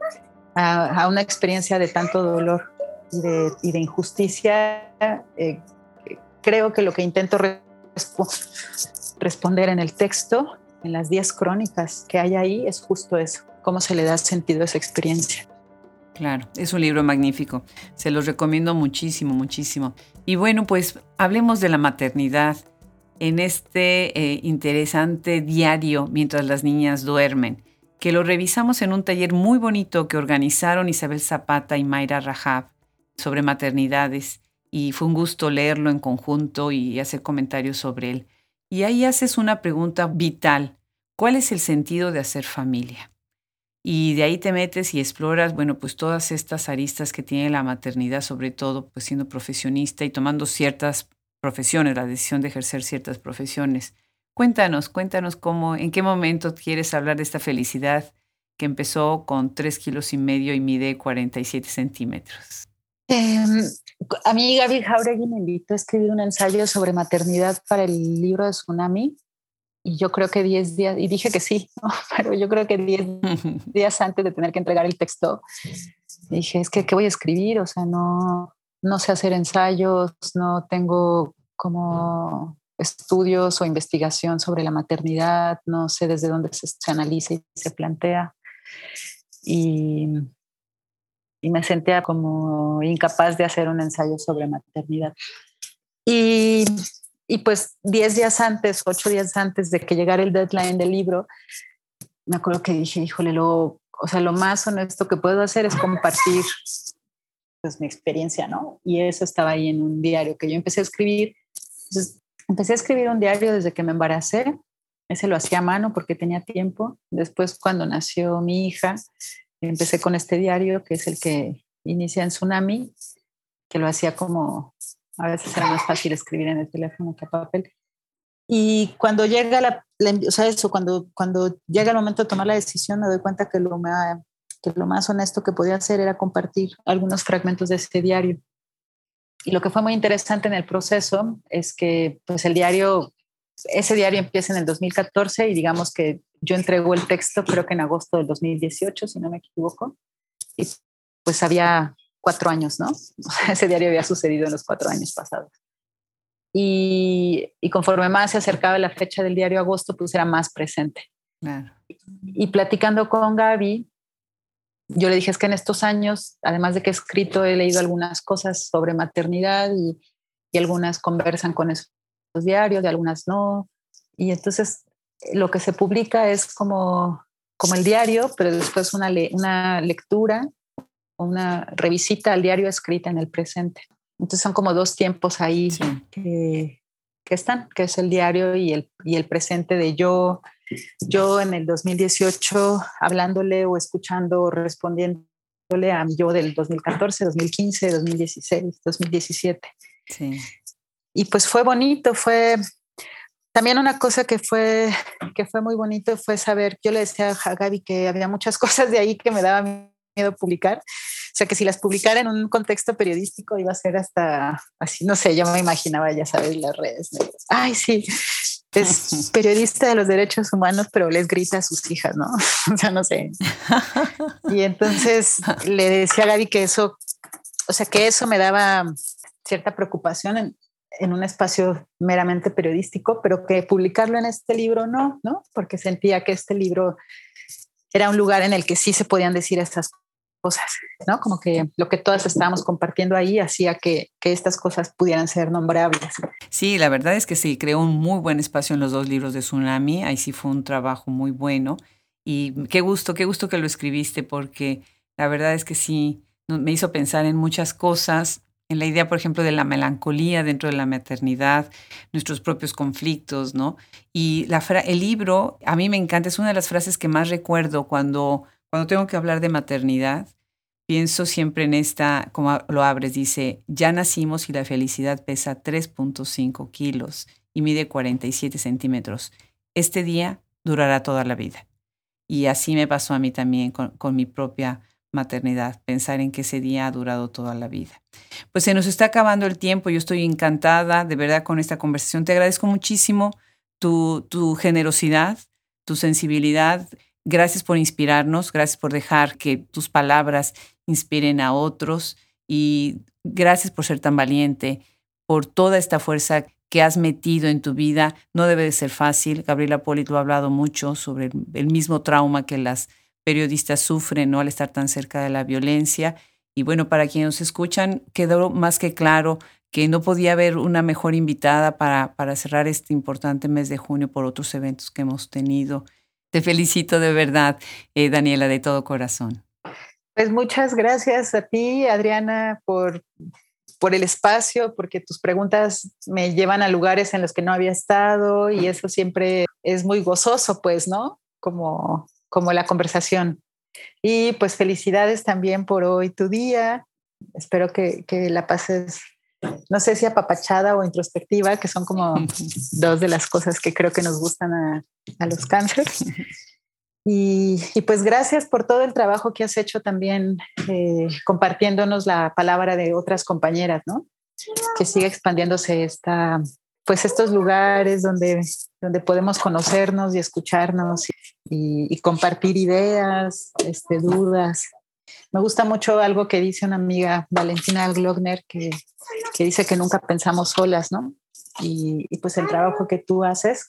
Speaker 2: A, una experiencia de tanto dolor y de, injusticia. Eh, creo que lo que intento responder en el texto, en las 10 crónicas que hay ahí, es justo eso cómo se le da sentido a esa experiencia.
Speaker 1: Claro, es un libro magnífico. Se los recomiendo muchísimo, muchísimo. Y bueno, pues hablemos de la maternidad en este eh, interesante diario mientras las niñas duermen, que lo revisamos en un taller muy bonito que organizaron Isabel Zapata y Mayra Rajab sobre maternidades. Y fue un gusto leerlo en conjunto y hacer comentarios sobre él. Y ahí haces una pregunta vital. ¿Cuál es el sentido de hacer familia? Y de ahí te metes y exploras, bueno, pues todas estas aristas que tiene la maternidad, sobre todo, pues siendo profesionista y tomando ciertas profesiones, la decisión de ejercer ciertas profesiones. Cuéntanos, cuéntanos cómo, en qué momento quieres hablar de esta felicidad que empezó con tres kilos y medio y mide 47 centímetros.
Speaker 2: Eh, a mí Gaby Jauregui me invitó a escribir un ensayo sobre maternidad para el libro de Tsunami y yo creo que 10 días, y dije que sí, pero yo creo que 10 días antes de tener que entregar el texto, dije, es que, ¿qué voy a escribir? O sea, no, no sé hacer ensayos, no tengo como estudios o investigación sobre la maternidad, no sé desde dónde se, se analiza y se plantea. Y, y me sentía como incapaz de hacer un ensayo sobre maternidad. Y, y pues 10 días antes, 8 días antes de que llegara el deadline del libro, me acuerdo que dije, híjole, lo, o sea, lo más honesto que puedo hacer es compartir pues, mi experiencia, ¿no? Y eso estaba ahí en un diario que yo empecé a escribir. Entonces, empecé a escribir un diario desde que me embaracé. Ese lo hacía a mano porque tenía tiempo. Después, cuando nació mi hija, empecé con este diario, que es el que inicia en Tsunami, que lo hacía como, a veces era más fácil escribir en el teléfono que a papel. Y cuando llega la, o sea, eso, cuando, cuando llega el momento de tomar la decisión, me doy cuenta que lo, que lo más honesto que podía hacer era compartir algunos fragmentos de ese diario. Y lo que fue muy interesante en el proceso es que pues el diario, ese diario empieza en el 2014 y digamos que yo entrego el texto creo que en agosto del 2018, si no me equivoco. Y pues había cuatro años, ¿no? Ese diario había sucedido en los cuatro años pasados. Y, y, conforme más se acercaba la fecha del diario agosto, pues era más presente. Y platicando con Gaby, yo le dije, es que en estos años, además de que he escrito, he leído algunas cosas sobre maternidad y, y algunas conversan con esos diarios, y algunas no. Y entonces lo que se publica es como, como el diario, pero después una, una lectura, una revisita al diario escrita en el presente. Entonces son como dos tiempos ahí que, que, están, que es el diario y el, y el presente de yo, yo en el 2018 hablándole o escuchando o respondiéndole a yo del 2014, 2015, 2016, 2017. Sí. Y pues fue bonito, fue también una cosa que fue, que fue muy bonito fue saber, yo le decía a Gaby que había muchas cosas de ahí que me daba miedo publicar o sea, que si las publicara en un contexto periodístico iba a ser hasta así, no sé, yo me imaginaba, ya sabes, las redes. Ay, sí, es periodista de los derechos humanos, pero les grita a sus hijas, ¿no? O sea, no sé. Y entonces le decía a Gaby que eso, o sea, que eso me daba cierta preocupación en, en un espacio meramente periodístico, pero que publicarlo en este libro no, ¿no? Porque sentía que este libro era un lugar en el que sí se podían decir estas cosas ¿no? Como que lo que todas estábamos compartiendo ahí hacía que, que, estas cosas pudieran ser nombrables.
Speaker 1: Sí, la verdad es que se creó un muy buen espacio en los dos libros de Tsunami, ahí sí fue un trabajo muy bueno y qué gusto, qué gusto que lo escribiste porque la verdad es que sí, me hizo pensar en muchas cosas, en la idea, por ejemplo, de la melancolía dentro de la maternidad, nuestros propios conflictos, ¿no? Y la el libro, a mí me encanta, es una de las frases que más recuerdo cuando cuando tengo que hablar de maternidad, pienso siempre en esta, como lo abres, dice, ya nacimos y la felicidad pesa 3.5 kilos y mide 47 centímetros. Este día durará toda la vida. Y así me pasó a mí también con, con mi propia maternidad, pensar en que ese día ha durado toda la vida. Pues se nos está acabando el tiempo, yo estoy encantada de verdad con esta conversación. Te agradezco muchísimo tu, tu generosidad, tu sensibilidad Gracias por inspirarnos, gracias por dejar que tus palabras inspiren a otros y gracias por ser tan valiente, por toda esta fuerza que has metido en tu vida. No debe de ser fácil. Gabriela Poli, ha hablado mucho sobre el mismo trauma que las periodistas sufren ¿no? al estar tan cerca de la violencia. Y bueno, para quienes nos escuchan, quedó más que claro que no podía haber una mejor invitada para, para cerrar este importante mes de junio por otros eventos que hemos tenido. Te felicito de verdad, eh, Daniela, de todo corazón.
Speaker 2: Pues muchas gracias a ti, Adriana, por, por el espacio, porque tus preguntas me llevan a lugares en los que no había estado y eso siempre es muy gozoso, pues, ¿no? Como, como la conversación. Y pues felicidades también por hoy tu día. Espero que, que la pases no sé si apapachada o introspectiva, que son como dos de las cosas que creo que nos gustan a, los cánceres. Y, pues gracias por todo el trabajo que has hecho también eh, compartiéndonos la palabra de otras compañeras, ¿no? Que sigue expandiéndose esta, pues estos lugares donde, donde podemos conocernos y escucharnos y, y compartir ideas, este, dudas. Me gusta mucho algo que dice una amiga, Valentina Glockner, que, que dice que nunca pensamos solas, ¿no? Y, y, pues el trabajo que tú haces,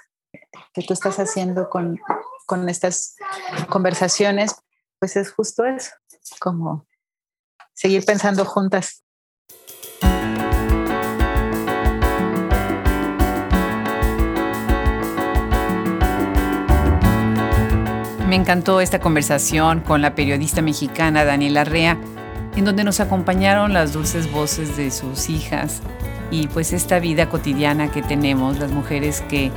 Speaker 2: que tú estás haciendo con, con estas conversaciones, pues es justo eso, como seguir pensando juntas.
Speaker 1: Me encantó esta conversación con la periodista mexicana Daniela Rea, en donde nos acompañaron las dulces voces de sus hijas y pues esta vida cotidiana que tenemos las mujeres que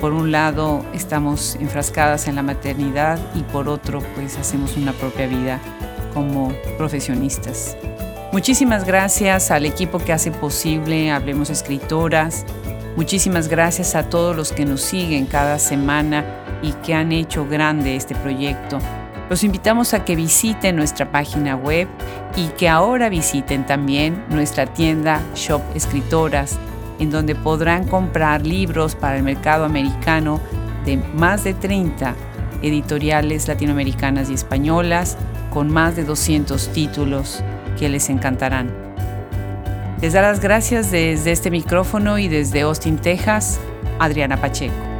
Speaker 1: por un lado estamos enfrascadas en la maternidad y por otro pues hacemos una propia vida como profesionistas. Muchísimas gracias al equipo que hace posible Hablemos Escritoras. Muchísimas gracias a todos los que nos siguen cada semana y que han hecho grande este proyecto. Los invitamos a que visiten nuestra página web y que ahora visiten también nuestra tienda Shop Escritoras, en donde podrán comprar libros para el mercado americano de más de 30 editoriales latinoamericanas y españolas con más de 200 títulos que les encantarán. Les da las gracias desde este micrófono y desde Austin, Texas, Adriana Pacheco.